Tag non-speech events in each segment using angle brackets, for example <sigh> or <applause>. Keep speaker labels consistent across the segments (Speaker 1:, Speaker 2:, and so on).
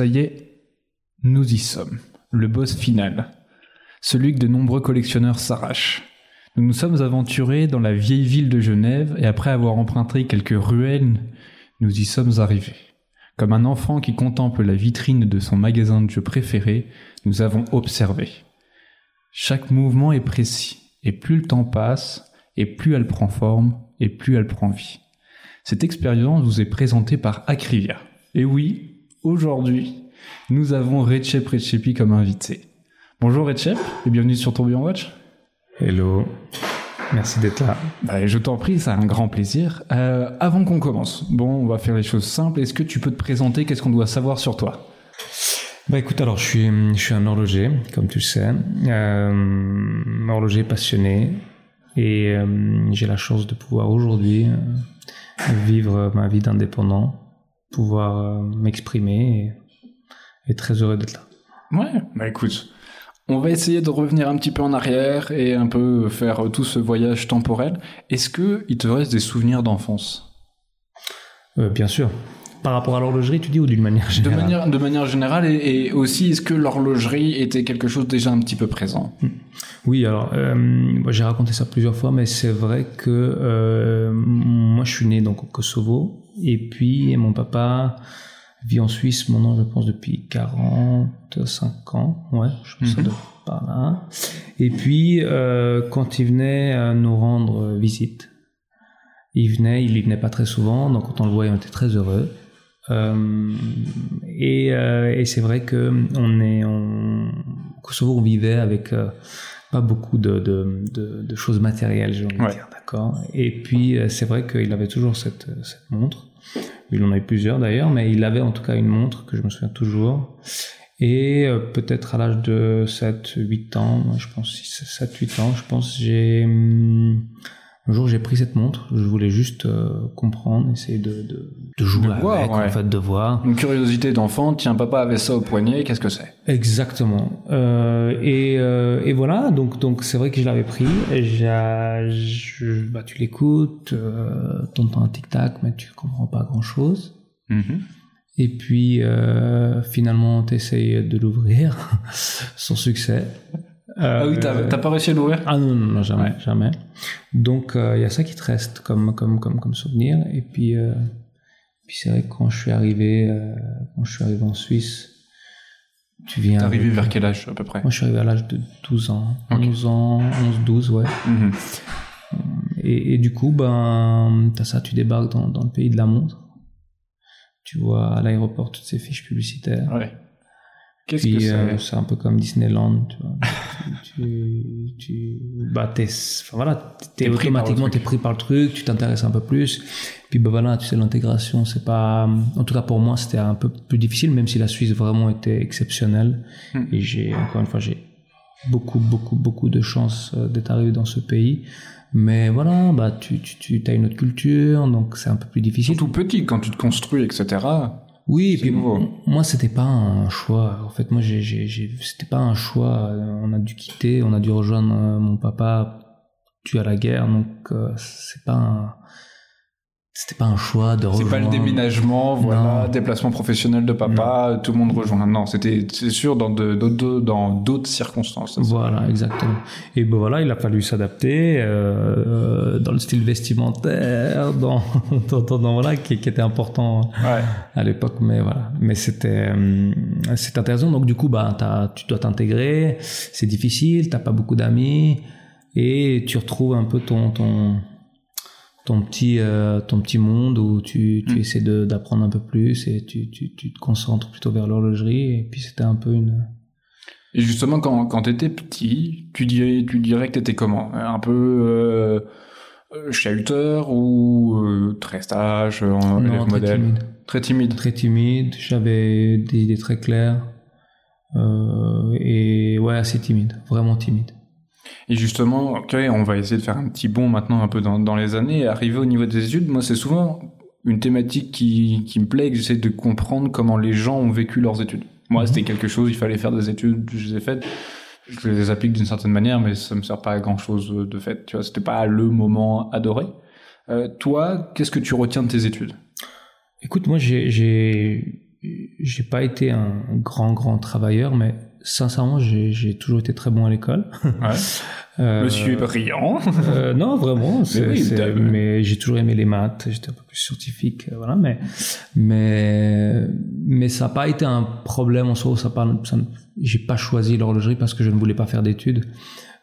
Speaker 1: Ça y est, nous y sommes. Le boss final. Celui que de nombreux collectionneurs s'arrachent. Nous nous sommes aventurés dans la vieille ville de Genève et après avoir emprunté quelques ruelles, nous y sommes arrivés. Comme un enfant qui contemple la vitrine de son magasin de jeux préféré, nous avons observé. Chaque mouvement est précis, et plus le temps passe, et plus elle prend forme, et plus elle prend vie. Cette expérience vous est présentée par Acrivia. Et oui, aujourd'hui, nous avons Recep Recepi comme invité. Bonjour Recep, et bienvenue sur Tourbillon Watch.
Speaker 2: Hello, merci d'être là.
Speaker 1: Bah, je t'en prie, c'est un grand plaisir. Euh, avant qu'on commence, bon, on va faire les choses simples. Est-ce que tu peux te présenter? Qu'est-ce qu'on doit savoir sur toi?
Speaker 2: Bah écoute, alors je suis, je suis un horloger, comme tu le sais, euh, horloger passionné, et euh, j'ai la chance de pouvoir aujourd'hui vivre ma vie d'indépendant, pouvoir euh, m'exprimer, et, et très heureux d'être là.
Speaker 1: Ouais, bah écoute, on va essayer de revenir un petit peu en arrière et un peu faire tout ce voyage temporel. Est-ce que il te reste des souvenirs d'enfance?
Speaker 2: Euh, bien sûr. Par rapport à l'horlogerie, tu dis, ou d'une manière
Speaker 1: de
Speaker 2: générale?
Speaker 1: manière, de manière générale, et, et aussi, est-ce que l'horlogerie était quelque chose déjà un petit peu présent?
Speaker 2: Oui, alors euh, j'ai raconté ça plusieurs fois, mais c'est vrai que euh, moi je suis né donc au Kosovo et puis mon papa vit en Suisse maintenant je pense depuis 45 ans, ouais, je pense que ça
Speaker 1: Mhm.
Speaker 2: par là. Et puis euh, quand il venait nous rendre visite, il venait, il y venait pas très souvent, donc quand on le voyait on était très heureux. Euh, et, euh, et c'est vrai que on est on, Kosovo on vivait avec pas beaucoup de, de, de, de choses matérielles, j'ai envie de dire, d'accord? Et puis euh, c'est vrai qu'il avait toujours cette, cette montre. Il en avait plusieurs d'ailleurs, mais il avait en tout cas une montre que je me souviens toujours. Et euh, peut-être à l'âge de 7, 8 ans, moi, je pense 6, 7, 8 ans, je pense j'ai hum, un jour j'ai pris cette montre, je voulais juste euh, comprendre, essayer de, de, de jouer
Speaker 1: De voir,
Speaker 2: avec,
Speaker 1: ouais.
Speaker 2: en fait, de voir.
Speaker 1: Une curiosité d'enfant, tiens, papa avait ça au poignet, qu'est-ce que c'est?
Speaker 2: Exactement. Euh, et, euh, et voilà, donc donc c'est vrai que je l'avais pris. Et je, bah, tu l'écoutes, t'entends un tic-tac, mais tu comprends pas grand-chose.
Speaker 1: Mhm.
Speaker 2: Et puis finalement, t'essayes de l'ouvrir, <laughs> sans succès.
Speaker 1: Ah oui, t'as
Speaker 2: Euh,
Speaker 1: t'as pas réussi à l'ouvrir?
Speaker 2: Ah non, non, non, jamais,
Speaker 1: Ouais.
Speaker 2: jamais. Donc euh, il y a ça qui te reste comme comme comme comme souvenir. Et puis euh, puis c'est vrai que quand je suis arrivé quand je suis arrivé en Suisse, tu viens.
Speaker 1: T'es arrivé
Speaker 2: avec-
Speaker 1: vers quel âge à peu près?
Speaker 2: Moi je suis arrivé à l'âge de 12 ans,
Speaker 1: Ok.
Speaker 2: 11 ans, 11 12 ouais.
Speaker 1: Mhm.
Speaker 2: Et, et du coup ben t'as ça, tu débarques dans dans le pays de la montre. Tu vois à l'aéroport toutes ces fiches publicitaires.
Speaker 1: Ouais. Qu'est-ce
Speaker 2: Puis
Speaker 1: que c'est
Speaker 2: euh, c'est un peu comme Disneyland, tu vois. tu, tu, tu- bah t'es, enfin voilà, t'es,
Speaker 1: T'es pris par le
Speaker 2: automatiquement
Speaker 1: truc.
Speaker 2: t'es pris par le truc, tu t'intéresses un peu plus. Puis bah voilà, tu sais l'intégration, c'est pas, en tout cas pour moi c'était un peu plus difficile, même si la Suisse vraiment était exceptionnelle.
Speaker 1: Hmm.
Speaker 2: Et j'ai encore une fois j'ai beaucoup beaucoup beaucoup de chance euh, d'être arrivé dans ce pays. Mais voilà, bah tu tu tu as une autre culture, donc c'est un peu plus difficile.
Speaker 1: Tout petit, quand tu te construis, etc.
Speaker 2: Oui, et puis
Speaker 1: nouveau.
Speaker 2: moi c'était pas un choix. En fait, moi j'ai, j'ai, c'était pas un choix. Euh, On a dû quitter, on a dû rejoindre euh, mon papa tué à la guerre, donc euh, c'est pas un, c'était pas un choix de
Speaker 1: C'est
Speaker 2: rejoindre.
Speaker 1: pas le déménagement, voilà,
Speaker 2: Non.
Speaker 1: déplacement professionnel de papa, tout le monde rejoint. Non, c'était, c'est sûr, dans de- d'autres, dans d'autres circonstances. c'est-
Speaker 2: Voilà, exactement. Et ben voilà, il a fallu s'adapter euh, dans le style vestimentaire, <laughs> dans, dans, dans- dans- voilà, qui, qui était important
Speaker 1: Ouais.
Speaker 2: à l'époque, mais voilà. Mais c'était hum, c'est intéressant. Donc du coup, bah, t'as- tu dois t'intégrer. C'est difficile. T'as pas beaucoup d'amis et tu retrouves un peu ton ton ton petit euh, ton petit monde où tu, tu
Speaker 1: Mm.
Speaker 2: essaies d'apprendre un peu plus et tu, tu, tu te concentres plutôt vers l'horlogerie. Et puis c'était un peu une
Speaker 1: Et justement, quand, quand t'étais petit, tu dirais, tu dirais que t'étais comment? Un peu euh, chahuteur ou euh, très sage, euh,
Speaker 2: non,
Speaker 1: élève
Speaker 2: très
Speaker 1: modèle?
Speaker 2: timide.
Speaker 1: Très timide.
Speaker 2: Très timide. J'avais des idées très claires et ouais assez timide, vraiment timide.
Speaker 1: Et justement, ok, on va essayer de faire un petit bond maintenant un peu dans, dans les années. Arrivé au niveau des études, moi, c'est souvent une thématique qui, qui me plaît et que j'essaie de comprendre comment les gens ont vécu leurs études. Moi,
Speaker 2: Mhm.
Speaker 1: c'était quelque chose, il fallait faire des études, je les ai faites. Je les applique d'une certaine manière, mais ça me sert pas à grand chose de fait. Tu vois, c'était pas le moment adoré. Euh, toi, qu'est-ce que tu retiens de tes études?
Speaker 2: Écoute, moi j'ai j'ai j'ai pas été un grand grand travailleur, mais sincèrement, j'ai toujours été très bon à l'école.
Speaker 1: Ouais. <laughs>
Speaker 2: Euh,
Speaker 1: Monsieur brillant.
Speaker 2: euh, non, vraiment. c'est-
Speaker 1: oui,
Speaker 2: mais j'ai toujours aimé les maths. J'étais un peu plus scientifique, euh, voilà. Mais mais mais ça n'a pas été un problème en soi. Ça ça, j'ai pas choisi l'horlogerie parce que je ne voulais pas faire d'études.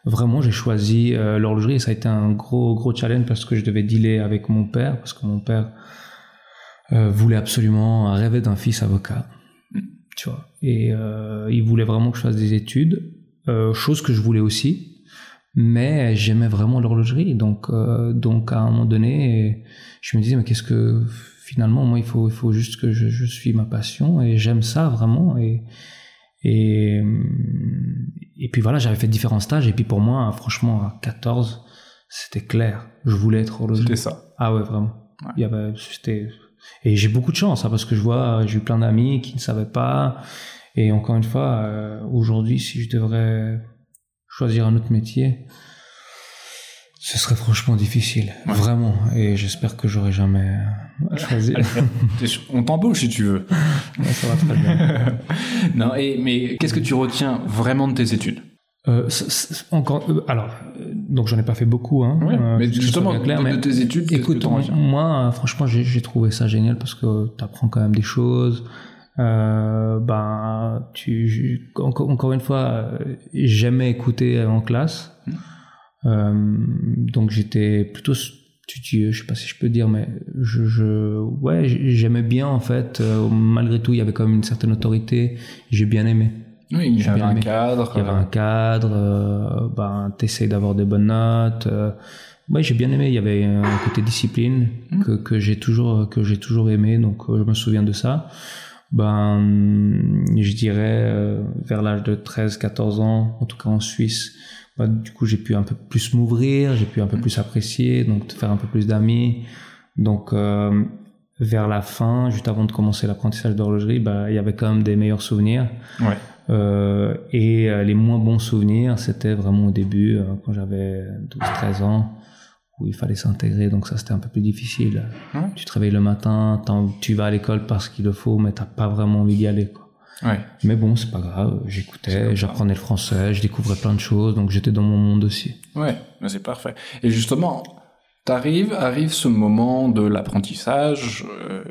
Speaker 2: Vraiment, j'ai choisi euh, l'horlogerie et ça a été un gros gros challenge parce que je devais dealer avec mon père parce que mon père voulait absolument rêver d'un fils avocat. Tu vois. Et euh, il voulait vraiment que je fasse des études, euh, chose que je voulais aussi mais j'aimais vraiment l'horlogerie donc euh, donc à un moment donné je me disais mais qu'est-ce que finalement moi il faut il faut juste que je, je suis ma passion et j'aime ça vraiment et et et puis voilà j'avais fait différents stages et puis pour moi franchement à 14 c'était clair je voulais être horloger
Speaker 1: C'était ça.
Speaker 2: ah ouais vraiment
Speaker 1: Ouais.
Speaker 2: il y avait c'était et j'ai beaucoup de chance hein, parce que je vois j'ai eu plein d'amis qui ne savaient pas. Et encore une fois euh, aujourd'hui si je devrais choisir un autre métier ce serait franchement difficile.
Speaker 1: Ouais.
Speaker 2: vraiment. Et j'espère que j'aurai jamais <laughs>
Speaker 1: sûr- On t'embauche si tu veux. <laughs>
Speaker 2: Ouais, ça va très bien. <laughs>
Speaker 1: Non, et, mais qu'est-ce que tu retiens vraiment de tes études?
Speaker 2: Euh, c- c- encore euh, alors donc j'en ai pas fait beaucoup hein euh,
Speaker 1: Mais
Speaker 2: que
Speaker 1: justement,
Speaker 2: clair,
Speaker 1: de,
Speaker 2: mais-
Speaker 1: de tes études, que
Speaker 2: Écoute,
Speaker 1: retiens?
Speaker 2: moi, franchement, j'ai trouvé ça génial parce que tu apprends quand même des choses. Euh, ben, tu, encore, une fois, euh, j'aimais écouter en classe.
Speaker 1: Mm.
Speaker 2: Euh, donc j'étais plutôt studieux, je sais pas si je peux dire, mais je, je ouais, j'aimais bien en fait. Malgré tout, il y avait quand même une certaine autorité. J'ai bien aimé.
Speaker 1: Oui, il y avait un cadre.
Speaker 2: Il y avait un cadre, euh, ben, t'essayes d'avoir des bonnes notes. Euh, ouais, j'ai bien aimé. Il y avait un côté discipline
Speaker 1: Mhm.
Speaker 2: que, que j'ai toujours, que j'ai toujours aimé. Donc, euh, je me souviens de ça. Ben, je dirais, euh, vers l'âge de 13, 14 ans, en tout cas en Suisse, ben, du coup, j'ai pu un peu plus m'ouvrir, j'ai pu un peu plus apprécier, donc faire un peu plus d'amis. Donc, euh, vers la fin, juste avant de commencer l'apprentissage d'horlogerie, ben, il y avait quand même des meilleurs souvenirs.
Speaker 1: Ouais.
Speaker 2: Euh, et euh, les moins bons souvenirs, c'était vraiment au début, euh, quand j'avais 12-13 ans, où il fallait s'intégrer, donc ça c'était un peu plus difficile.
Speaker 1: Ouais.
Speaker 2: Tu te réveilles le matin, tu vas à l'école parce qu'il le faut, mais t'as pas vraiment envie d'y aller. Quoi.
Speaker 1: Ouais.
Speaker 2: Mais bon, c'est pas grave, j'écoutais, j'apprenais le français, je découvrais plein de choses, donc j'étais dans mon monde aussi.
Speaker 1: Ouais, c'est parfait. Et justement, t'arrives, arrive ce moment de l'apprentissage. euh,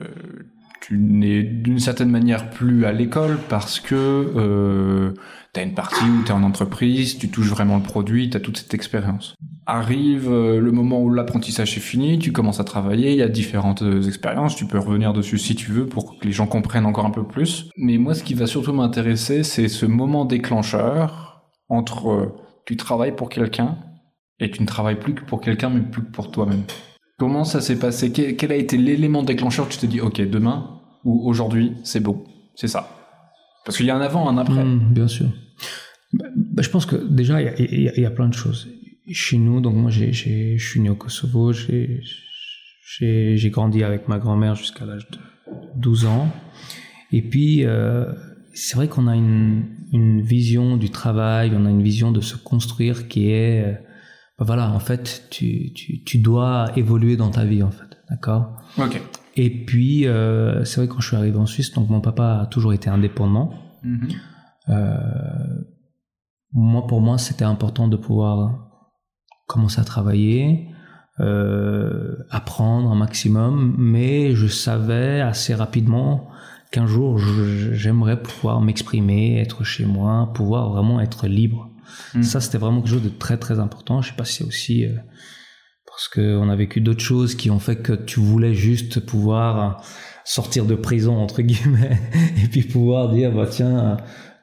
Speaker 1: tu n'es d'une certaine manière plus à l'école parce que euh, t'as une partie où t'es en entreprise, tu touches vraiment le produit, t'as toute cette expérience. Arrive euh, le moment où l'apprentissage est fini, tu commences à travailler, il y a différentes euh, expériences, tu peux revenir dessus si tu veux pour que les gens comprennent encore un peu plus. Mais moi, ce qui va surtout m'intéresser, c'est ce moment déclencheur entre euh, tu travailles pour quelqu'un et tu ne travailles plus que pour quelqu'un, mais plus que pour toi-même. Comment ça s'est passé? Quel, a été l'élément déclencheur? Tu te dis, ok, demain ou aujourd'hui, c'est bon, c'est ça. Parce qu'il y a un avant, un après.
Speaker 2: Mm, bien sûr. Bah, bah, je pense que déjà, il y a, plein de choses. Chez nous, donc moi, je suis né au Kosovo, j'ai grandi avec ma grand-mère jusqu'à l'âge de 12 ans. Et puis, euh, c'est vrai qu'on a une, une vision du travail, on a une vision de se construire qui est, voilà, en fait, tu, tu, tu dois évoluer dans ta vie, en fait, d'accord?
Speaker 1: Ok.
Speaker 2: Et puis, euh, c'est vrai quand je suis arrivé en Suisse, donc mon papa a toujours été indépendant.
Speaker 1: Mhm.
Speaker 2: Euh, moi, pour moi, c'était important de pouvoir commencer à travailler, euh, apprendre un maximum, mais je savais assez rapidement qu'un jour, j'aimerais pouvoir m'exprimer, être chez moi, pouvoir vraiment être libre.
Speaker 1: Mhm.
Speaker 2: Ça, c'était vraiment quelque chose de très très important. Je sais pas si c'est aussi euh, parce qu'on a vécu d'autres choses qui ont fait que tu voulais juste pouvoir sortir de prison entre guillemets <laughs> et puis pouvoir dire bah tiens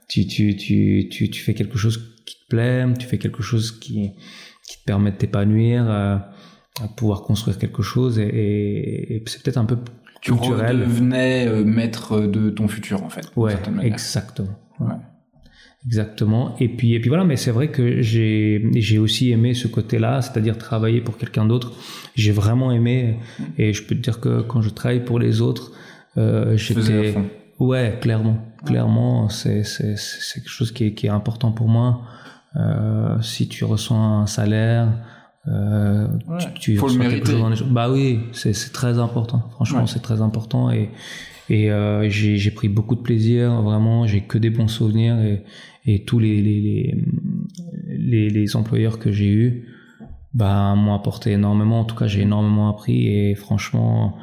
Speaker 2: tu tu tu tu tu fais quelque chose qui te plaît tu fais quelque chose qui qui te permet de t'épanouir euh, à pouvoir construire quelque chose et, et- et c'est peut-être un peu
Speaker 1: Tu
Speaker 2: culturel
Speaker 1: redevenais euh, maître de ton futur, en fait.
Speaker 2: Ouais, exactement. Exactement. Et puis, et puis voilà, mais c'est vrai que j'ai, j'ai aussi aimé ce côté-là, c'est-à-dire travailler pour quelqu'un d'autre. J'ai vraiment aimé, et je peux te dire que quand je travaille pour les autres, euh, j'étais, ouais, clairement, clairement, c'est, c'est, c'est quelque chose qui est, qui est important pour moi. Euh, si tu reçois un salaire, euh,
Speaker 1: Ouais,
Speaker 2: tu, tu
Speaker 1: faut le mériter.
Speaker 2: chose dans les- Bah oui, c'est, c'est très important. Franchement,
Speaker 1: Ouais.
Speaker 2: c'est très important et Et euh, j'ai pris beaucoup de plaisir, vraiment, j'ai que des bons souvenirs et, et tous les, les, les, les, employeurs que j'ai eus bah, m'ont apporté énormément. En tout cas, j'ai énormément appris et franchement,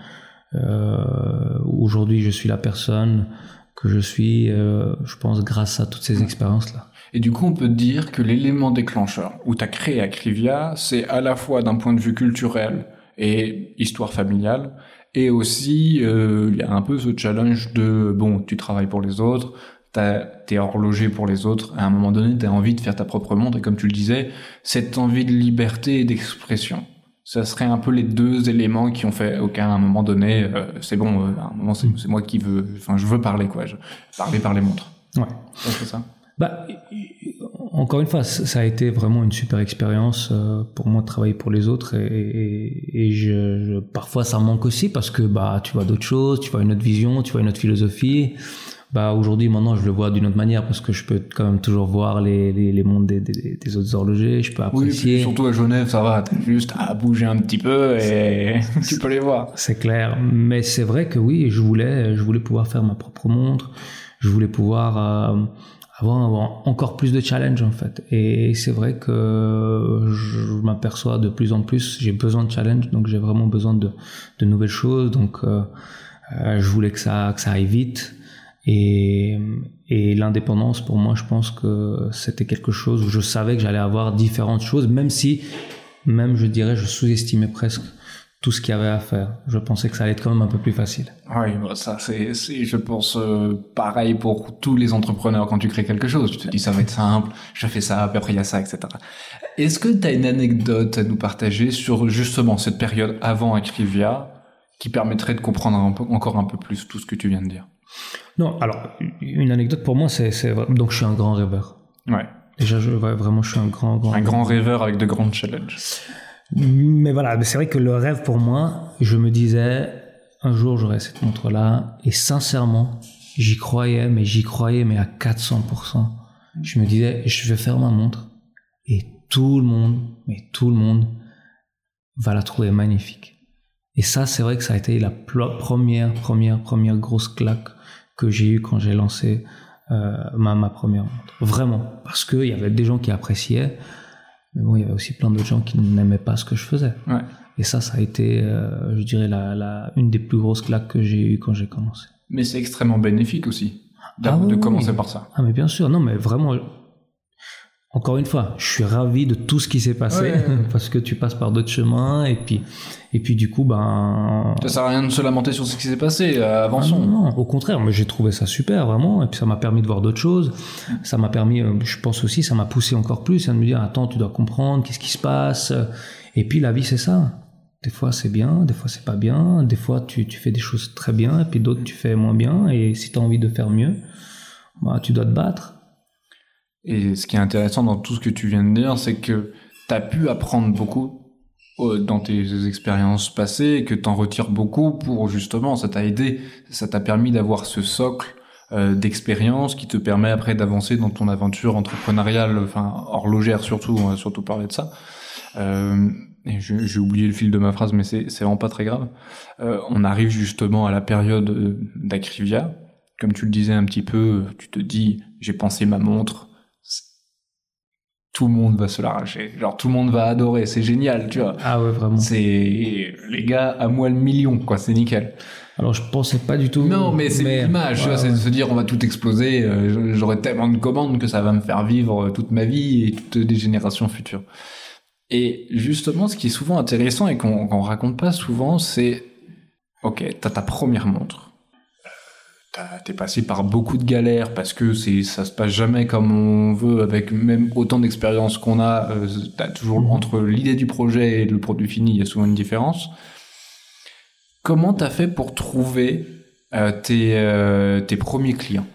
Speaker 2: euh, aujourd'hui, je suis la personne que je suis, euh, je pense, grâce à toutes ces expériences-là.
Speaker 1: Et du coup, on peut dire que l'élément déclencheur où tu as créé Acrivia, c'est à la fois d'un point de vue culturel et histoire familiale, et aussi, euh, il y a un peu ce challenge de, bon, tu travailles pour les autres, t'es horloger pour les autres, à un moment donné, tu as envie de faire ta propre montre, et comme tu le disais, cette envie de liberté et d'expression. Ça serait un peu les deux éléments qui ont fait, ok, à un moment donné, euh, c'est bon, euh, à un moment, c'est moi qui veux, enfin, je veux parler, quoi, je, parler par les montres.
Speaker 2: Ouais.
Speaker 1: C'est ça.
Speaker 2: Bah, encore une fois, ça a été vraiment une super expérience euh, pour moi de travailler pour les autres et, et, je, parfois ça manque aussi parce que bah tu vois d'autres choses, tu vois une autre vision, tu vois une autre philosophie. Bah aujourd'hui maintenant je le vois d'une autre manière parce que je peux quand même toujours voir les, les, les mondes des, des, des, autres horlogers, je peux apprécier.
Speaker 1: Oui, surtout à Genève ça va, juste à bouger un petit peu et <laughs> tu peux les voir.
Speaker 2: C'est clair, mais c'est vrai que oui, je voulais je voulais pouvoir faire ma propre montre, je voulais pouvoir euh, avoir, encore plus de challenge en fait. Et c'est vrai que je m'aperçois de plus en plus, j'ai besoin de challenge, donc j'ai vraiment besoin de, de nouvelles choses. Donc euh, euh, je voulais que ça, que ça aille vite. Et, et l'indépendance, pour moi, je pense que c'était quelque chose où je savais que j'allais avoir différentes choses, même si, même je dirais, je sous-estimais presque tout ce qu'il y avait à faire. Je pensais que ça allait être quand même un peu plus facile.
Speaker 1: Oui, bah, ça c'est, je pense, euh, pareil pour tous les entrepreneurs quand tu crées quelque chose. Tu te dis ça va être simple, je fais ça, puis après il y a ça, etc. Est-ce que tu as une anecdote à nous partager sur justement cette période avant Acrivia qui permettrait de comprendre encore un peu plus tout ce que tu viens de dire?
Speaker 2: Non, alors une anecdote pour moi, c'est, donc je suis un grand rêveur.
Speaker 1: Ouais.
Speaker 2: Déjà, je, vraiment, je suis un grand, grand.
Speaker 1: Un grand rêveur avec de grands challenges.
Speaker 2: Mais voilà, c'est vrai que le rêve pour moi, je me disais, un jour j'aurai cette montre-là, et sincèrement, j'y croyais, mais j'y croyais, mais à 400%. Je me disais, je vais faire ma montre, et tout le monde, mais tout le monde, va la trouver magnifique. Et ça, c'est vrai que ça a été la première, première, première grosse claque que j'ai eue quand j'ai lancé euh, ma, ma première montre. Vraiment. Parce qu'il y avait des gens qui appréciaient, mais bon, il y avait aussi plein d'autres gens qui n'aimaient pas ce que je faisais.
Speaker 1: Ouais.
Speaker 2: Et ça, ça a été, euh, je dirais, la, la, une des plus grosses claques que j'ai eues quand j'ai commencé.
Speaker 1: Mais c'est extrêmement bénéfique aussi de, ah de commencer par ça.
Speaker 2: Ah mais bien sûr, non mais vraiment, encore une fois, je suis ravi de tout ce qui s'est passé <laughs> parce que tu passes par d'autres chemins et puis et puis du coup ben
Speaker 1: ça sert à rien de se lamenter sur ce qui s'est passé euh, avançons.
Speaker 2: Ah non, au contraire, mais j'ai trouvé ça super vraiment et puis ça m'a permis de voir d'autres choses. Ça m'a permis euh, je pense aussi ça m'a poussé encore plus à me dire attends, tu dois comprendre qu'est-ce qui se passe? Et puis la vie c'est ça. Des fois c'est bien, des fois c'est pas bien, des fois tu, tu fais des choses très bien et puis d'autres tu fais moins bien et si tu as envie de faire mieux, bah tu dois te battre
Speaker 1: et ce qui est intéressant dans tout ce que tu viens de dire, c'est que tu as pu apprendre beaucoup euh, dans tes expériences passées et que tu en retires beaucoup pour justement, ça t'a aidé, ça t'a permis d'avoir ce socle euh, d'expérience qui te permet après d'avancer dans ton aventure entrepreneuriale, enfin horlogère surtout, on va surtout parler de ça. Euh, j'ai oublié le fil de ma phrase, mais c'est vraiment pas très grave. Euh, on arrive justement à la période d'Acrivia. Comme tu le disais un petit peu, tu te dis, j'ai pensé ma montre, tout le monde va se l'arracher. Genre tout le monde va adorer, c'est génial, tu vois.
Speaker 2: Ah ouais, vraiment.
Speaker 1: C'est les gars à moi le million, quoi, c'est nickel.
Speaker 2: Alors je pensais pas du tout.
Speaker 1: Non, mais c'est l'image, c'est de se dire on va tout exploser. Euh, j'aurai tellement de commandes que ça va me faire vivre toute ma vie et toutes les générations futures. Et justement, ce qui est souvent intéressant et qu'on raconte pas souvent, c'est ok, t'as ta première montre t'es passé par beaucoup de galères parce que c'est ça se passe jamais comme on veut avec même autant d'expérience qu'on a euh, t'as toujours mhm. entre l'idée du projet et le produit fini il y a souvent une différence comment t'as fait pour trouver euh, tes, euh, tes premiers clients?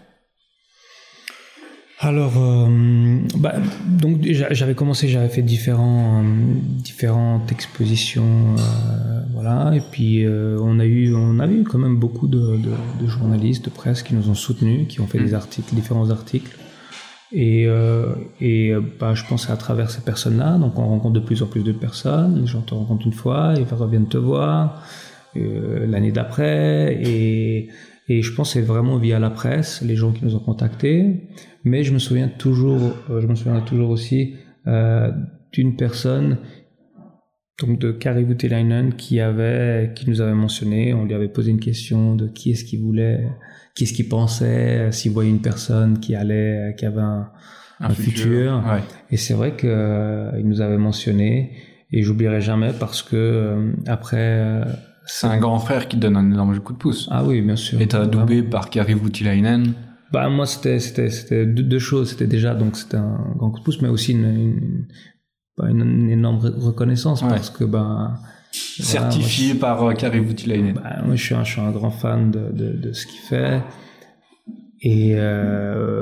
Speaker 2: Alors, euh, bah, donc j'avais commencé, j'avais fait différents, différentes expositions, euh, voilà, et puis euh, on a eu, on a eu quand même beaucoup de, de, journalistes, de presse qui nous ont soutenus, qui ont fait des mm. articles, différents articles, et, et bah, je pense à travers ces personnes-là, donc on rencontre de plus en plus de personnes, les gens te rencontrent une fois, ils reviennent te voir l'année d'après, et Et je pense que c'est vraiment via la presse, les gens qui nous ont contactés. Mais je me souviens toujours, euh, je me souviens toujours aussi euh, d'une personne, donc de Kari Voutilainen, qui avait, qui nous avait mentionné. On lui avait posé une question de qui est-ce qu'il voulait, qui est-ce qu'il pensait, s'il voyait une personne qui allait, qui avait un, un, futur. Et c'est vrai qu'il euh, nous avait mentionné. Et j'oublierai jamais parce que euh, après. Euh,
Speaker 1: c'est un grand frère qui donne un énorme coup de pouce.
Speaker 2: Ah oui, bien sûr.
Speaker 1: Et t'as doublé par Kari Voutilainen.
Speaker 2: Bah moi c'était c'était c'était deux, choses. C'était déjà donc c'était un grand coup de pouce, mais aussi une, une, une, énorme reconnaissance parce que bah
Speaker 1: certifié par Kari Voutilainen.
Speaker 2: Bah, moi je suis un, je suis un grand fan de, de, de ce qu'il fait. Et, euh,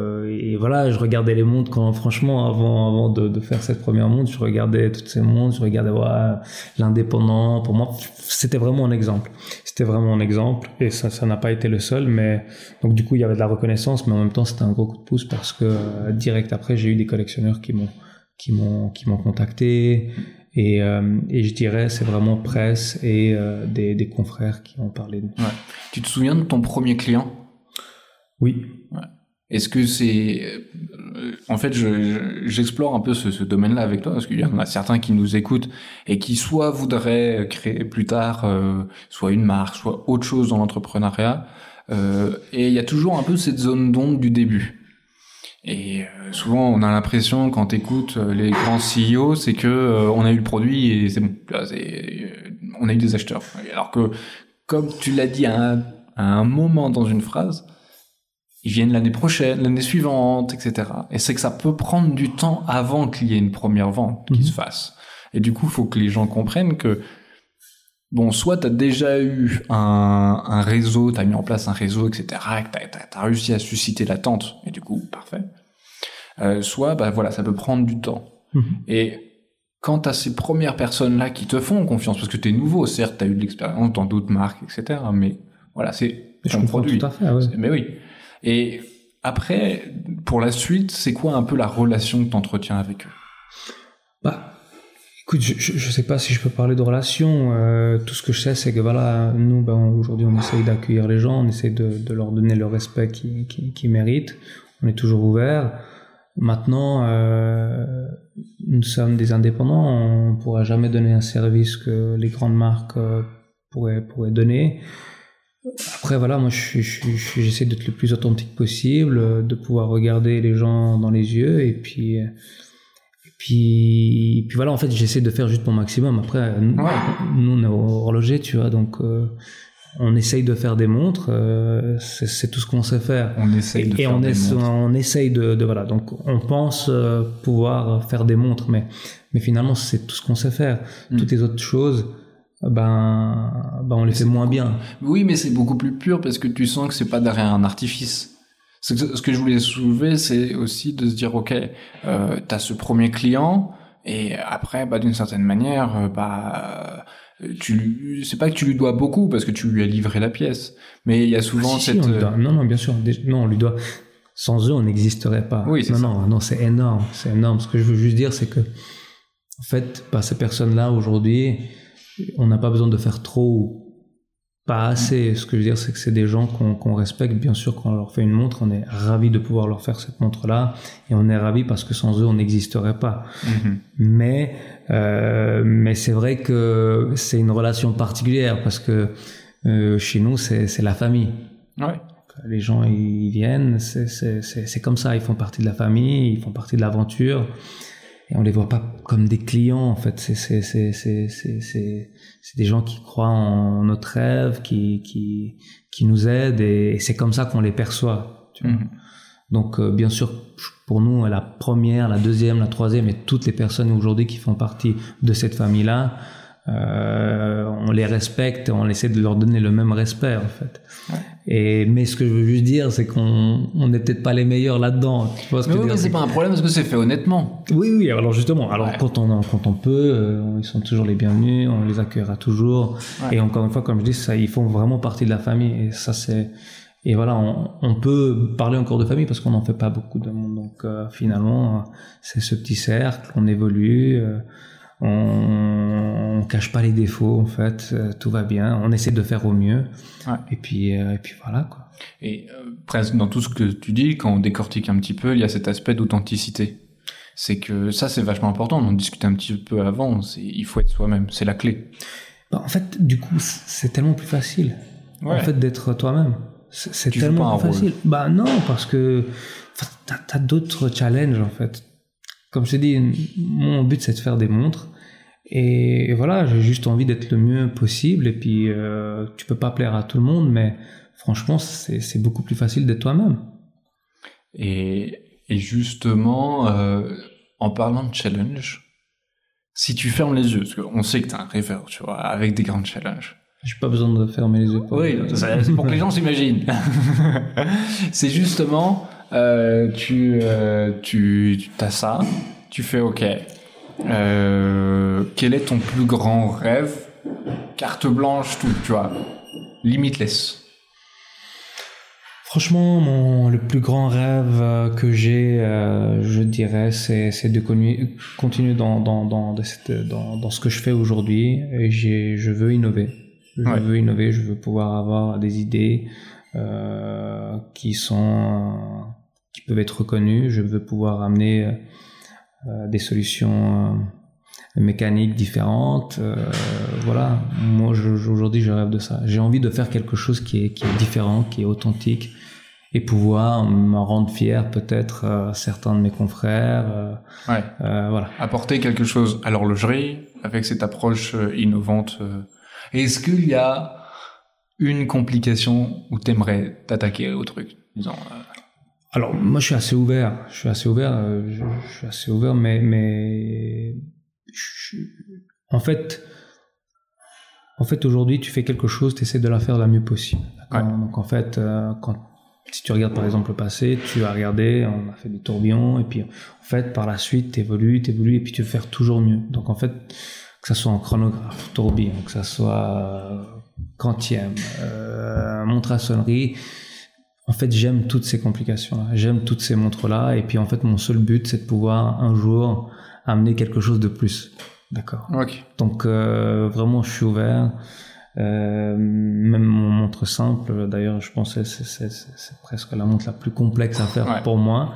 Speaker 2: et, voilà, je regardais les montres quand, franchement, avant, avant de, de, faire cette première montre, je regardais toutes ces montres, je regardais ouais, l'indépendant. Pour moi, c'était vraiment un exemple. C'était vraiment un exemple, et ça, ça n'a pas été le seul. Mais donc du coup, il y avait de la reconnaissance, mais en même temps, c'était un gros coup de pouce parce que euh, direct après, j'ai eu des collectionneurs qui m'ont qui m'ont qui m'ont contacté. Et, euh, et, je dirais, c'est vraiment presse et euh, des, des confrères qui ont parlé de
Speaker 1: ouais. Tu te souviens de ton premier client?
Speaker 2: Oui.
Speaker 1: Est-ce que c'est... Euh, en fait, j'explore un peu ce, domaine-là avec toi, parce qu'il y en a certains qui nous écoutent et qui soit voudraient créer plus tard euh, soit une marque, soit autre chose dans l'entrepreneuriat. Euh, et il y a toujours un peu cette zone d'ombre du début. Et souvent, on a l'impression, quand tu écoutes les grands CEO, c'est que on a eu le produit et c'est bon. on a eu des acheteurs. Alors que, comme tu l'as dit à un moment dans une phrase, ils viennent l'année prochaine, l'année suivante, etc. Et c'est que ça peut prendre du temps avant qu'il y ait une première vente qui mhm. se fasse. Et du coup, il faut que les gens comprennent que, bon, soit tu as déjà eu un, un réseau, tu as mis en place un réseau, etc., que tu as, réussi à susciter l'attente, et du coup, parfait. Euh, soit, bah voilà, ça peut prendre du temps. Mhm. Et quand tu as ces premières personnes-là qui te font confiance, parce que tu es nouveau, certes, tu as eu de l'expérience dans d'autres marques, etc., mais voilà, c'est
Speaker 2: ton produit. Tout à fait,
Speaker 1: Mais oui. Et après, pour la suite, c'est quoi un peu la relation que tu entretiens avec eux?
Speaker 2: Bah, écoute, je, je, sais pas si je peux parler de relation. Euh, tout ce que je sais, c'est que voilà, nous, ben, aujourd'hui, on essaye d'accueillir les gens, on essaye de, de, leur donner le respect qu'ils qui, méritent. On est toujours ouvert. Maintenant, euh, nous sommes des indépendants, on ne pourra jamais donner un service que les grandes marques euh, pourraient, pourraient donner. Après, voilà, moi, j'essaie d'être le plus authentique possible, euh, de pouvoir regarder les gens dans les yeux, et puis, euh, et puis, puis voilà, en fait, j'essaie de faire juste mon maximum. Après, nous, on est horloger, tu vois, donc euh, on essaye de faire des montres, c'est tout ce qu'on sait faire.
Speaker 1: On essaye de
Speaker 2: et
Speaker 1: faire
Speaker 2: on,
Speaker 1: des montres.
Speaker 2: on essaye de, de, voilà, donc on pense pouvoir faire des montres, mais, mais finalement, c'est tout ce qu'on sait faire. Hmm. Toutes les autres choses, ben, ben on les fait moins bien.
Speaker 1: Oui, mais c'est beaucoup plus pur parce que tu sens que c'est pas derrière un artifice. Ce que je voulais soulever, c'est aussi de se dire, ok, euh, t'as ce premier client et après, bah d'une certaine manière, euh, bah tu c'est pas que tu lui dois beaucoup parce que tu lui as livré la pièce, mais il y a souvent
Speaker 2: ah,
Speaker 1: cette
Speaker 2: non non bien sûr non on lui doit sans eux on n'existerait pas.
Speaker 1: Oui,
Speaker 2: non
Speaker 1: ça.
Speaker 2: non non c'est énorme c'est énorme. Ce que je veux juste dire c'est que en fait, bah, ces personnes là aujourd'hui on n'a pas besoin de faire trop ou pas assez. Ce que je veux dire, c'est que c'est des gens qu'on respecte. Bien sûr, quand on leur fait une montre, on est ravi de pouvoir leur faire cette montre-là, et on est ravi parce que sans eux, on n'existerait pas. Mm-hmm. Mais euh, mais c'est vrai que c'est une relation particulière parce que euh, chez nous, c'est la famille.
Speaker 1: Ouais.
Speaker 2: Les gens, ils viennent, c'est comme ça. Ils font partie de la famille, ils font partie de l'aventure et on les voit pas comme des clients en fait c'est c'est c'est c'est c'est c'est des gens qui croient en notre rêve qui qui qui nous aident et, c'est comme ça qu'on les perçoit tu vois. Mhm. donc euh, bien sûr pour nous la première la deuxième la troisième et toutes les personnes aujourd'hui qui font partie de cette famille là euh, on les respecte, on essaie de leur donner le même respect en fait. Et mais ce que je veux juste dire, c'est qu'on on n'est peut-être pas les meilleurs là-dedans.
Speaker 1: mais oui, mais c'est pas un problème parce que c'est fait honnêtement.
Speaker 2: Oui, oui. Alors justement, alors quand on quand on peut, euh, ils sont toujours les bienvenus, on les accueillera toujours. Et encore une fois, comme je dis, ça, ils font vraiment partie de la famille. Et ça, c'est et voilà, on, on, peut parler encore de famille parce qu'on n'en fait pas beaucoup de monde. Donc euh, finalement, c'est ce petit cercle, on évolue. Euh, On, on cache pas les défauts, en fait. euh, tout va bien. On essaie de faire au mieux.
Speaker 1: Ouais.
Speaker 2: Et puis, euh, et puis voilà, quoi.
Speaker 1: Et euh, presque dans tout ce que tu dis, quand on décortique un petit peu, il y a cet aspect d'authenticité. C'est que ça, c'est vachement important. On en discutait un petit peu avant. C'est, il faut être soi-même. C'est la clé.
Speaker 2: Bah, en fait, du coup, c'est tellement plus facile. En fait, d'être toi-même. C'est
Speaker 1: pas
Speaker 2: tellement
Speaker 1: rôle.
Speaker 2: facile. Bah non, parce que t'as as, d'autres challenges en fait. Comme je te dis, mon but c'est de faire des montres. Et, et voilà, j'ai juste envie d'être le mieux possible. Et puis, euh, tu peux pas plaire à tout le monde, mais franchement, c'est beaucoup plus facile d'être toi-même.
Speaker 1: Et, et justement, euh, en parlant de challenge, si tu fermes les yeux, parce qu'on sait que t'es un rêveur, tu vois, avec des grands challenges.
Speaker 2: J'ai pas besoin de fermer les yeux. pour-
Speaker 1: Oui, pour que les gens s'imaginent. <laughs> c'est justement, euh, tu, euh, tu, tu as ça, tu fais OK. Euh, quel est ton plus grand rêve? Carte blanche, tout, tu vois. Limitless.
Speaker 2: Franchement, mon, le plus grand rêve que j'ai, je dirais, c'est, de continuer dans, dans, dans, dans, dans ce que je fais aujourd'hui. Et j'ai, je veux innover. Je
Speaker 1: Ouais.
Speaker 2: veux innover, je veux pouvoir avoir des idées euh, qui sont qui peuvent être reconnues. Je veux pouvoir amener euh, des solutions euh, mécaniques différentes. euh, voilà, moi aujourd'hui je rêve de ça. J'ai envie de faire quelque chose qui est, qui est différent, qui est authentique et pouvoir me rendre fier peut-être euh, certains de mes confrères. euh,
Speaker 1: Ouais.
Speaker 2: euh, voilà.
Speaker 1: Apporter quelque chose à l'horlogerie avec cette approche euh, innovante. euh. Est-ce qu'il y a une complication où t'aimerais t'attaquer au truc disons, euh,
Speaker 2: Alors moi je suis assez ouvert, je suis assez ouvert, euh, je, je suis assez ouvert, mais mais je- en fait en fait aujourd'hui tu fais quelque chose, tu essaies de la faire la mieux possible. Donc en fait euh, quand si tu regardes par exemple le passé, tu as regardé, on a fait des tourbillons et puis en fait par la suite tu évolues, tu évolues et puis tu veux faire toujours mieux. Donc en fait que ça soit en chronographe, tourbillon, que ça soit euh, quantième, euh, montre à sonnerie, en fait, j'aime toutes ces complications-là. J'aime toutes ces montres-là. Et puis, en fait, mon seul but, c'est de pouvoir un jour amener quelque chose de plus. D'accord.
Speaker 1: Ok.
Speaker 2: Donc, euh, vraiment, je suis ouvert. Euh, même mon montre simple, d'ailleurs, je pense que c'est- c'est c'est- c'est presque la montre la plus complexe à faire
Speaker 1: Ouais.
Speaker 2: pour moi.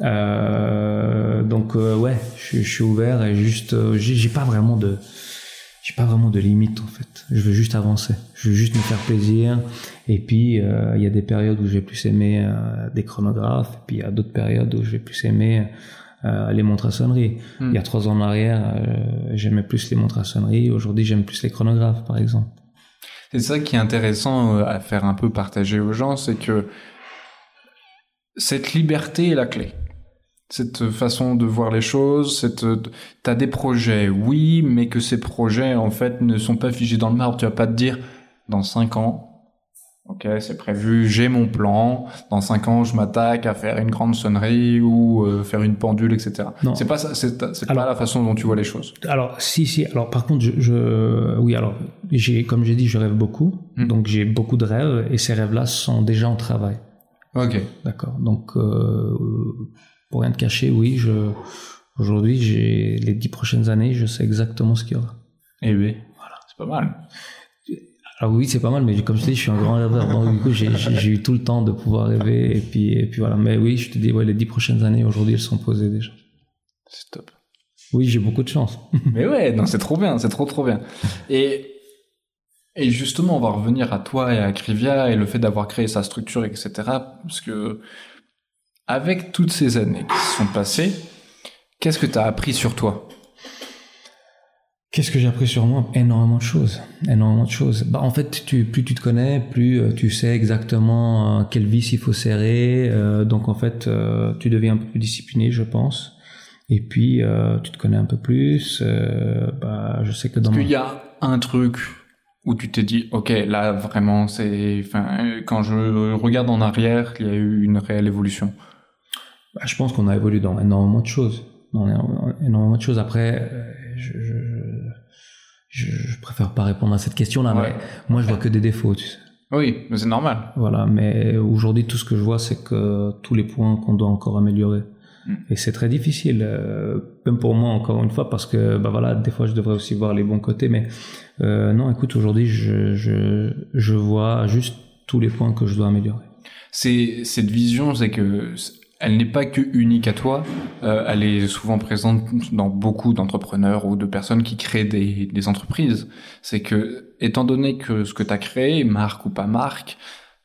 Speaker 2: Euh, donc, euh, ouais, je, suis- je suis ouvert et juste, euh, j'ai j'ai pas vraiment de, j'ai pas vraiment de limite en fait. Je veux juste avancer. Je veux juste me faire plaisir. Et puis euh, il y a des périodes où j'ai plus aimé euh, des chronographes. Et puis il y a d'autres périodes où j'ai plus aimé euh, les montres à sonnerie.
Speaker 1: Hmm.
Speaker 2: Il y a trois ans en arrière, j'aimais plus les montres à sonnerie. Aujourd'hui, j'aime plus les chronographes, par exemple.
Speaker 1: C'est ça qui est intéressant à faire un peu partager aux gens, c'est que cette liberté est la clé. Cette façon de voir les choses, cette, t'as des projets, oui, mais que ces projets, en fait, ne sont pas figés dans le marbre. Tu vas pas te dire, dans cinq ans, ok, c'est prévu, j'ai mon plan, dans cinq ans, je m'attaque à faire une grande sonnerie ou euh, faire une pendule, etc.
Speaker 2: Non.
Speaker 1: C'est pas c'est, pas la façon dont tu vois les choses.
Speaker 2: Alors, si, si. Alors, par contre, je, je- oui, alors, j'ai, comme j'ai dit, je rêve beaucoup.
Speaker 1: Hmm.
Speaker 2: Donc, j'ai beaucoup de rêves et ces rêves-là sont déjà en travail.
Speaker 1: Ok.
Speaker 2: D'accord. Donc, euh, pour rien te cacher, oui, je, aujourd'hui, j'ai les dix prochaines années, je sais exactement ce qu'il y aura.
Speaker 1: Eh oui. Voilà. C'est pas mal.
Speaker 2: Alors oui, c'est pas mal, mais comme je te dis, je suis un grand rêveur. Donc, du coup, j'ai eu tout le temps de pouvoir rêver. Et puis, et puis voilà. Mais oui, je te dis, ouais, les dix prochaines années, aujourd'hui, elles sont posées déjà.
Speaker 1: C'est top.
Speaker 2: Oui, j'ai beaucoup de chance. <laughs>
Speaker 1: Mais ouais, non, c'est trop bien, c'est trop trop bien. Et, et justement, on va revenir à toi et à Crivia et le fait d'avoir créé sa structure, etc. Parce que, avec toutes ces années qui se sont passées, qu'est-ce que tu as appris sur toi?
Speaker 2: Qu'est-ce que j'ai appris sur moi? Énormément de choses. Énormément de choses. Bah, en fait, tu, plus tu te connais, plus euh, tu sais exactement euh, quel vis il faut serrer. euh, donc, en fait, euh, tu deviens un peu plus discipliné, je pense. Et puis, euh, tu te connais un peu plus. bah, je sais que dans
Speaker 1: Est-ce
Speaker 2: mon...
Speaker 1: qu'il y a un truc où tu t'es dit, ok, là vraiment, c'est, enfin, quand je regarde en arrière, il y a eu une réelle évolution?
Speaker 2: Bah, je pense qu'on a évolué dans énormément de choses. Dans énormément de choses. Après, je, je, je, je préfère pas répondre à cette question-là,
Speaker 1: Ouais.
Speaker 2: mais moi, je vois que des défauts, tu sais.
Speaker 1: Oui, mais c'est normal.
Speaker 2: Voilà, mais aujourd'hui, tout ce que je vois, c'est que tous les points qu'on doit encore améliorer. Et c'est très difficile, euh, même pour moi encore une fois, parce que bah voilà, des fois je devrais aussi voir les bons côtés, mais euh, non, écoute, aujourd'hui je, je, je vois juste tous les points que je dois améliorer.
Speaker 1: C'est cette vision, c'est que elle n'est pas que unique à toi, euh, elle est souvent présente dans beaucoup d'entrepreneurs ou de personnes qui créent des, des entreprises. C'est que, étant donné que ce que tu as créé, marque ou pas marque,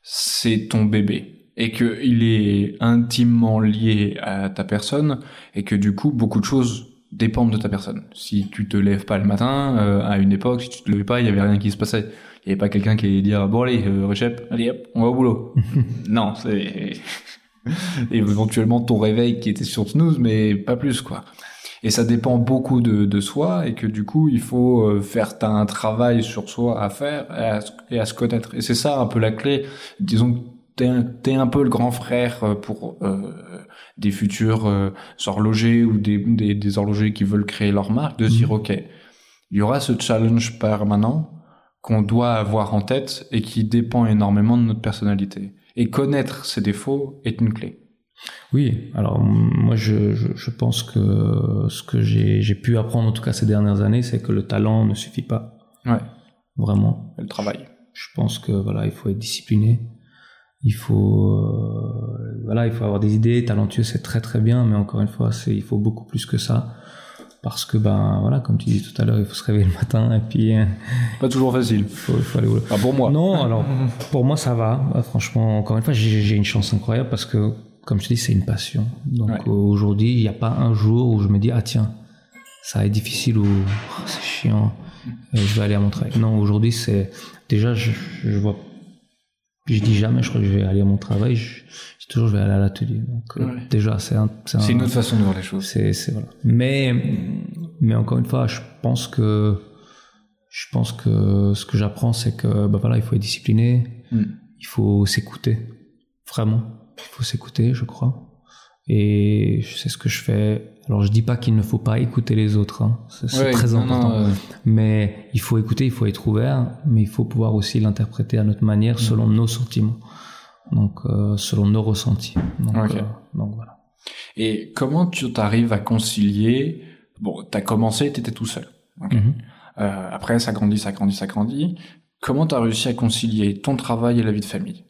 Speaker 1: c'est ton bébé et que il est intimement lié à ta personne et que du coup beaucoup de choses dépendent de ta personne. Si tu te lèves pas le matin, euh, à une époque, si tu te levais pas, il y avait rien qui se passait. Il y avait pas quelqu'un qui allait dire bon allez, euh, Recep, allez hop, on va au boulot. <laughs> non, c'est et éventuellement ton réveil qui était sur snooze, mais pas plus quoi. Et ça dépend beaucoup de, de soi et que du coup il faut euh, faire un travail sur soi à faire et à, et à se connaître. Et c'est ça un peu la clé. Disons que t'es un, un peu le grand frère euh, pour euh, des futurs euh, horlogers ou des, des, des horlogers qui veulent créer leur marque, de se dire ok, il y aura ce challenge permanent qu'on doit avoir en tête et qui dépend énormément de notre personnalité. Et connaître ses défauts est une clé.
Speaker 2: Oui, alors moi je, je, je pense que ce que j'ai pu apprendre en tout cas ces dernières années, c'est que le talent ne suffit pas.
Speaker 1: Ouais,
Speaker 2: Vraiment.
Speaker 1: le travail.
Speaker 2: Je pense que voilà, il faut être discipliné. Il faut euh, voilà, il faut avoir des idées. Talentueux, c'est très très bien, mais encore une fois, c'est il faut beaucoup plus que ça. Parce que ben voilà, comme tu dis tout à l'heure, il faut se réveiller le matin et puis euh,
Speaker 1: Pas toujours facile. <laughs>
Speaker 2: il faut, aller
Speaker 1: Enfin, pour moi.
Speaker 2: Non, alors pour moi ça va. Euh, Franchement, encore une fois, j'ai une chance incroyable parce que, comme je te dis, c'est une passion. Donc
Speaker 1: Ouais.
Speaker 2: euh, aujourd'hui, il n'y a pas un jour où je me dis ah tiens, ça va être difficile ou oh, <laughs> c'est chiant, euh, je vais aller à mon travail. Non, aujourd'hui c'est déjà je, je vois, je dis jamais, je crois que je vais aller à mon travail. Je, je dis toujours je vais aller à l'atelier. Donc euh, déjà c'est un,
Speaker 1: C'est
Speaker 2: un-
Speaker 1: une autre façon de voir les choses.
Speaker 2: c'est, c'est voilà. Mais, mais encore une fois, je pense que, je pense que ce que j'apprends, c'est que, bah voilà, il faut être discipliné,
Speaker 1: Mm.
Speaker 2: il faut s'écouter, vraiment. Il faut s'écouter, je crois. Et c'est ce que je fais. Alors, je dis pas qu'il ne faut pas écouter les autres, hein. c'est,
Speaker 1: Ouais,
Speaker 2: très
Speaker 1: non,
Speaker 2: important.
Speaker 1: non,
Speaker 2: Mais il faut écouter, il faut être ouvert, mais il faut pouvoir aussi l'interpréter à notre manière, selon nos sentiments. Donc, euh, selon nos ressentis. Donc, euh, donc voilà.
Speaker 1: Et comment tu t'arrives à concilier Bon, t'as commencé, t'étais tout seul.
Speaker 2: Mhm.
Speaker 1: Euh, après, ça grandit, ça grandit, ça grandit. Comment t'as réussi à concilier ton travail et la vie de famille?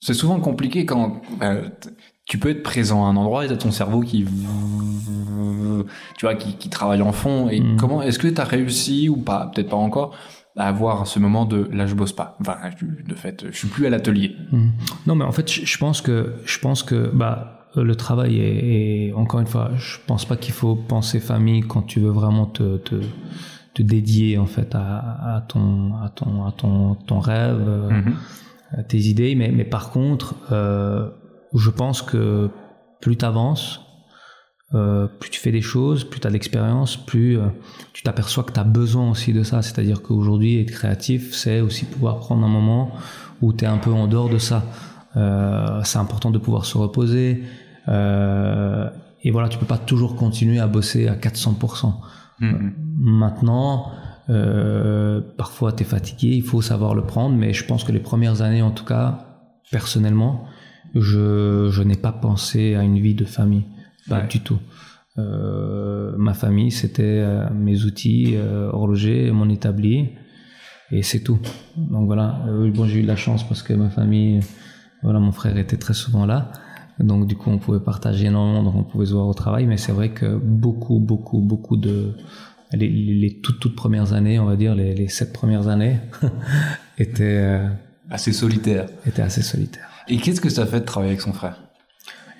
Speaker 1: C'est souvent compliqué quand t- tu peux être présent à un endroit et t'as ton cerveau qui, tu vois, qui, qui travaille en fond. Et
Speaker 2: Mhm.
Speaker 1: comment est-ce que t'as réussi ou pas, peut-être pas encore, à avoir ce moment de là je bosse pas. Enfin, de fait, je suis plus à l'atelier.
Speaker 2: Mhm. Non, mais en fait, je pense que je pense que bah euh, le travail est, est- encore une fois, je pense pas qu'il faut penser famille quand tu veux vraiment te te, te dédier en fait à, à ton à ton à ton ton rêve, euh,
Speaker 1: Mhm.
Speaker 2: à tes idées. Mais mais par contre, euh, je pense que plus tu avances, euh, plus tu fais des choses, plus tu as d'expérience, plus euh, tu t'aperçois que tu as besoin aussi de ça. C'est-à-dire qu'aujourd'hui, être créatif, c'est aussi pouvoir prendre un moment où tu es un peu en dehors de ça. Euh, c'est important de pouvoir se reposer. Et voilà, tu peux pas toujours continuer à bosser à 400%.
Speaker 1: Mhm.
Speaker 2: Maintenant, parfois tu es fatigué, il faut savoir le prendre, mais je pense que les premières années, en tout cas, personnellement, je, je n'ai pas pensé à une vie de famille, pas
Speaker 1: Ouais.
Speaker 2: du tout. Euh, ma famille, c'était euh, mes outils euh, horlogers, mon établi, et c'est tout. Donc voilà, Euh, bon, j'ai eu de la chance parce que ma famille, voilà, mon frère était très souvent là. Donc du coup, on pouvait partager énormément, donc on pouvait se voir au travail. Mais c'est vrai que beaucoup, beaucoup, beaucoup de les, toutes, toutes premières années, on va dire les, les sept premières années, <laughs> étaient
Speaker 1: Assez solitaire.
Speaker 2: étaient assez solitaires.
Speaker 1: Et qu'est-ce que ça fait de travailler avec son frère?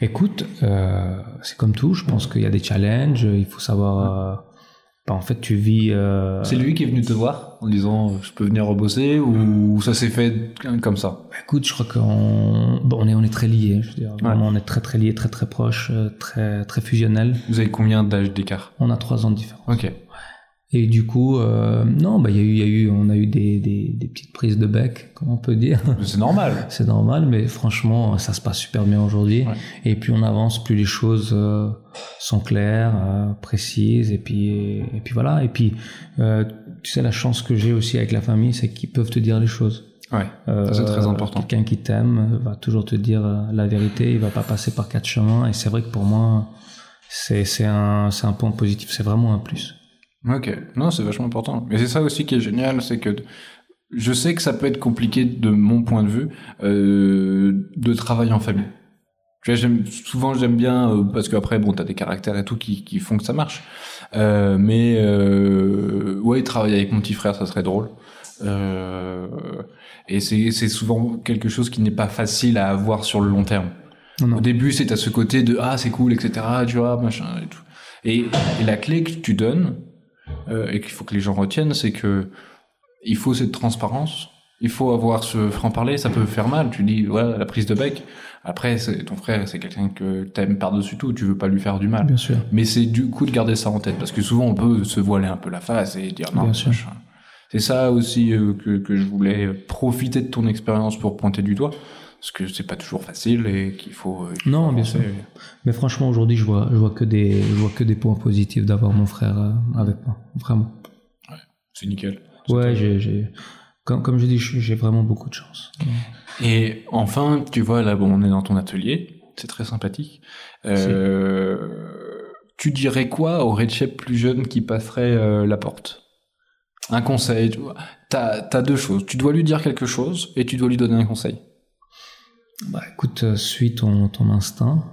Speaker 2: Écoute, euh, c'est comme tout. Je pense qu'il y a des challenges. Il faut savoir. euh, bah, en fait, tu vis. euh,
Speaker 1: C'est lui qui est venu te voir en disant je peux venir rebosser ou ça s'est fait comme ça?
Speaker 2: Bah, écoute, je crois qu'on bon, on est on est très liés. Je veux dire, vraiment, on est très très liés, très très proches, très très fusionnels.
Speaker 1: Vous avez combien d'âge d'écart?
Speaker 2: On a trois ans de différence.
Speaker 1: Ok.
Speaker 2: Et du coup, euh, non, bah y a eu, il y a eu, on a eu des, des, des petites prises de bec, comme on peut dire.
Speaker 1: C'est normal. <laughs>
Speaker 2: C'est normal, mais franchement, ça se passe super bien aujourd'hui.
Speaker 1: Ouais.
Speaker 2: Et plus on avance, plus les choses euh, sont claires, euh, précises, et puis et puis voilà. Et puis, tu sais, la chance que j'ai aussi avec la famille, c'est qu'ils peuvent te dire les choses.
Speaker 1: Ouais. C'est très important.
Speaker 2: Quelqu'un qui t'aime va toujours te dire la vérité. Il va pas passer par quatre chemins. Et c'est vrai que pour moi, c'est un c'est un point positif. C'est vraiment un plus.
Speaker 1: Ok, non, c'est vachement important. Mais c'est ça aussi qui est génial, c'est que je sais que ça peut être compliqué de mon point de vue euh, de travailler en famille. Tu vois, j'aime, souvent j'aime bien euh, parce qu'après bon t'as des caractères et tout qui, qui font que ça marche. Euh, mais euh, ouais, travailler avec mon petit frère, ça serait drôle. Euh, et c'est c'est souvent quelque chose qui n'est pas facile à avoir sur le long terme.
Speaker 2: Non, non.
Speaker 1: Au début, c'est à ce côté de ah c'est cool, etc. Tu vois, machin et tout. Et, et la clé que tu donnes euh, et qu'il faut que les gens retiennent, c'est que il faut cette transparence. Il faut avoir ce franc parler. Ça peut faire mal. Tu dis ouais la prise de bec. Après, c'est, ton frère, c'est quelqu'un que t'aimes par-dessus tout. Tu veux pas lui faire du mal.
Speaker 2: Bien sûr.
Speaker 1: Mais c'est du coup de garder ça en tête parce que souvent on peut se voiler un peu la face et dire non.
Speaker 2: Bien sûr.
Speaker 1: machin. C'est ça aussi euh, que, que je voulais profiter de ton expérience pour pointer du doigt parce que c'est pas toujours facile et qu'il faut. euh,
Speaker 2: Non,
Speaker 1: faut
Speaker 2: bien sûr. Mais franchement, aujourd'hui, je vois, je vois que des, je vois que des points positifs d'avoir mon frère euh, avec moi. Vraiment.
Speaker 1: C'est nickel.
Speaker 2: Ouais, j'ai, comme, comme je dis, j'ai vraiment beaucoup de chance.
Speaker 1: Et enfin, tu vois, là, bon, on est dans ton atelier, c'est très sympathique. Euh, tu dirais quoi au Redchep plus jeune qui passerait euh, la porte? Un conseil, tu vois. T'as as deux choses. Tu dois lui dire quelque chose et tu dois lui donner un conseil.
Speaker 2: Bah, écoute, euh, suis ton, ton instinct,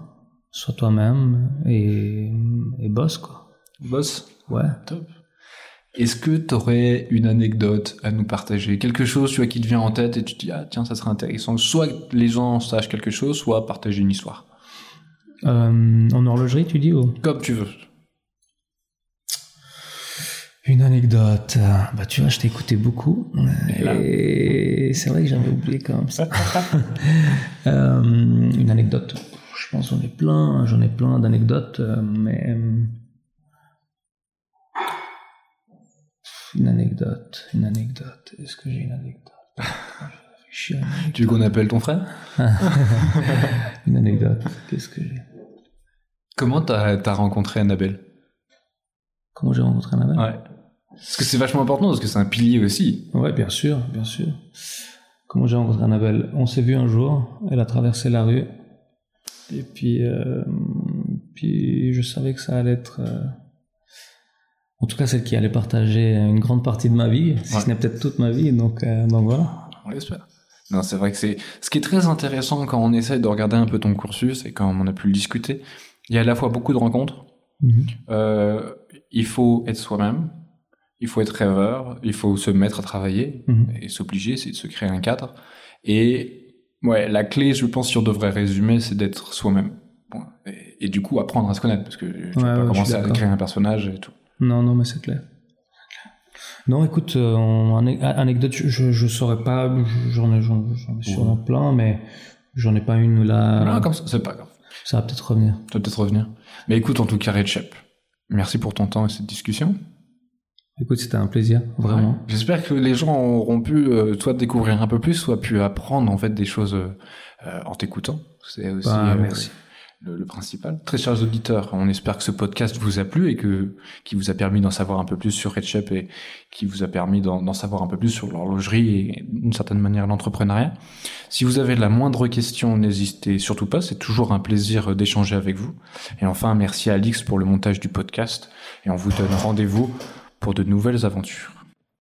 Speaker 2: sois toi-même et, et bosse, quoi.
Speaker 1: Boss
Speaker 2: Ouais.
Speaker 1: Top. Est-ce que tu aurais une anecdote à nous partager? Quelque chose tu vois, qui te vient en tête et tu te dis, ah tiens, ça serait intéressant. Soit que les gens sachent quelque chose, soit partager une histoire.
Speaker 2: Euh, en horlogerie, tu dis, ou?
Speaker 1: Comme tu veux.
Speaker 2: Une anecdote. Bah, tu vois, je t'ai écouté beaucoup.
Speaker 1: Et
Speaker 2: c'est vrai que j'avais oublié quand même ça. <laughs> Euh, une anecdote. Je pense j'en ai plein, j'en ai plein d'anecdotes, euh, mais euh, une anecdote, une anecdote. Est-ce que j'ai une anecdote? <laughs> Une.
Speaker 1: Tu veux qu'on appelle ton frère? <laughs>
Speaker 2: Une anecdote. Qu'est-ce que j'ai?
Speaker 1: Comment t'as as rencontré Annabelle?
Speaker 2: Comment j'ai rencontré Annabelle?
Speaker 1: Ouais. Parce que c'est vachement important, parce que c'est un pilier aussi.
Speaker 2: Ouais, bien sûr, bien sûr. Comment j'ai rencontré Annabelle? On s'est vu un jour, elle a traversé la rue, et puis, euh, puis je savais que ça allait être, euh, en tout cas celle qui allait partager une grande partie de ma vie, si
Speaker 1: Ouais.
Speaker 2: ce n'est peut-être toute ma vie, donc, euh, donc voilà.
Speaker 1: On l'espère. Non, c'est vrai que c'est ce qui est très intéressant quand on essaie de regarder un peu ton cursus et quand on a pu le discuter. Il y a à la fois beaucoup de rencontres.
Speaker 2: Mhm.
Speaker 1: Il faut être soi-même. Il faut être rêveur. Il faut se mettre à travailler
Speaker 2: Mhm.
Speaker 1: et s'obliger, c'est de se créer un cadre. Et ouais, la clé, je pense, si on devrait résumer, c'est d'être soi-même. Et, et du coup, apprendre à se connaître parce que tu
Speaker 2: Ouais,
Speaker 1: pas
Speaker 2: suis
Speaker 1: commencer à créer un personnage et tout.
Speaker 2: Non, non, mais c'est clair. Non, écoute, euh, en anecdote, je, je, saurais pas, j'en ai, j'en, j'en ai sûrement plein, mais j'en ai pas une là.
Speaker 1: Ah, comme ça, c'est pas grave.
Speaker 2: Ça va peut-être revenir.
Speaker 1: Ça va peut-être revenir. Mais écoute, en tout cas, Redchep, merci pour ton temps et cette discussion.
Speaker 2: Écoute, c'était un plaisir, vraiment.
Speaker 1: Ouais. J'espère que les gens auront pu euh, soit découvrir un peu plus, soit pu apprendre en fait des choses euh, euh, en t'écoutant. C'est aussi
Speaker 2: Bah,
Speaker 1: euh,
Speaker 2: merci.
Speaker 1: le, le principal. Très chers auditeurs, on espère que ce podcast vous a plu et que qui vous a permis d'en savoir un peu plus sur RedChep et qui vous a permis d'en d'en savoir un peu plus sur l'horlogerie et d'une certaine manière l'entrepreneuriat. Si vous avez la moindre question, n'hésitez surtout pas, c'est toujours un plaisir d'échanger avec vous. Et enfin, merci à Alix pour le montage du podcast et on vous donne rendez-vous pour de nouvelles aventures.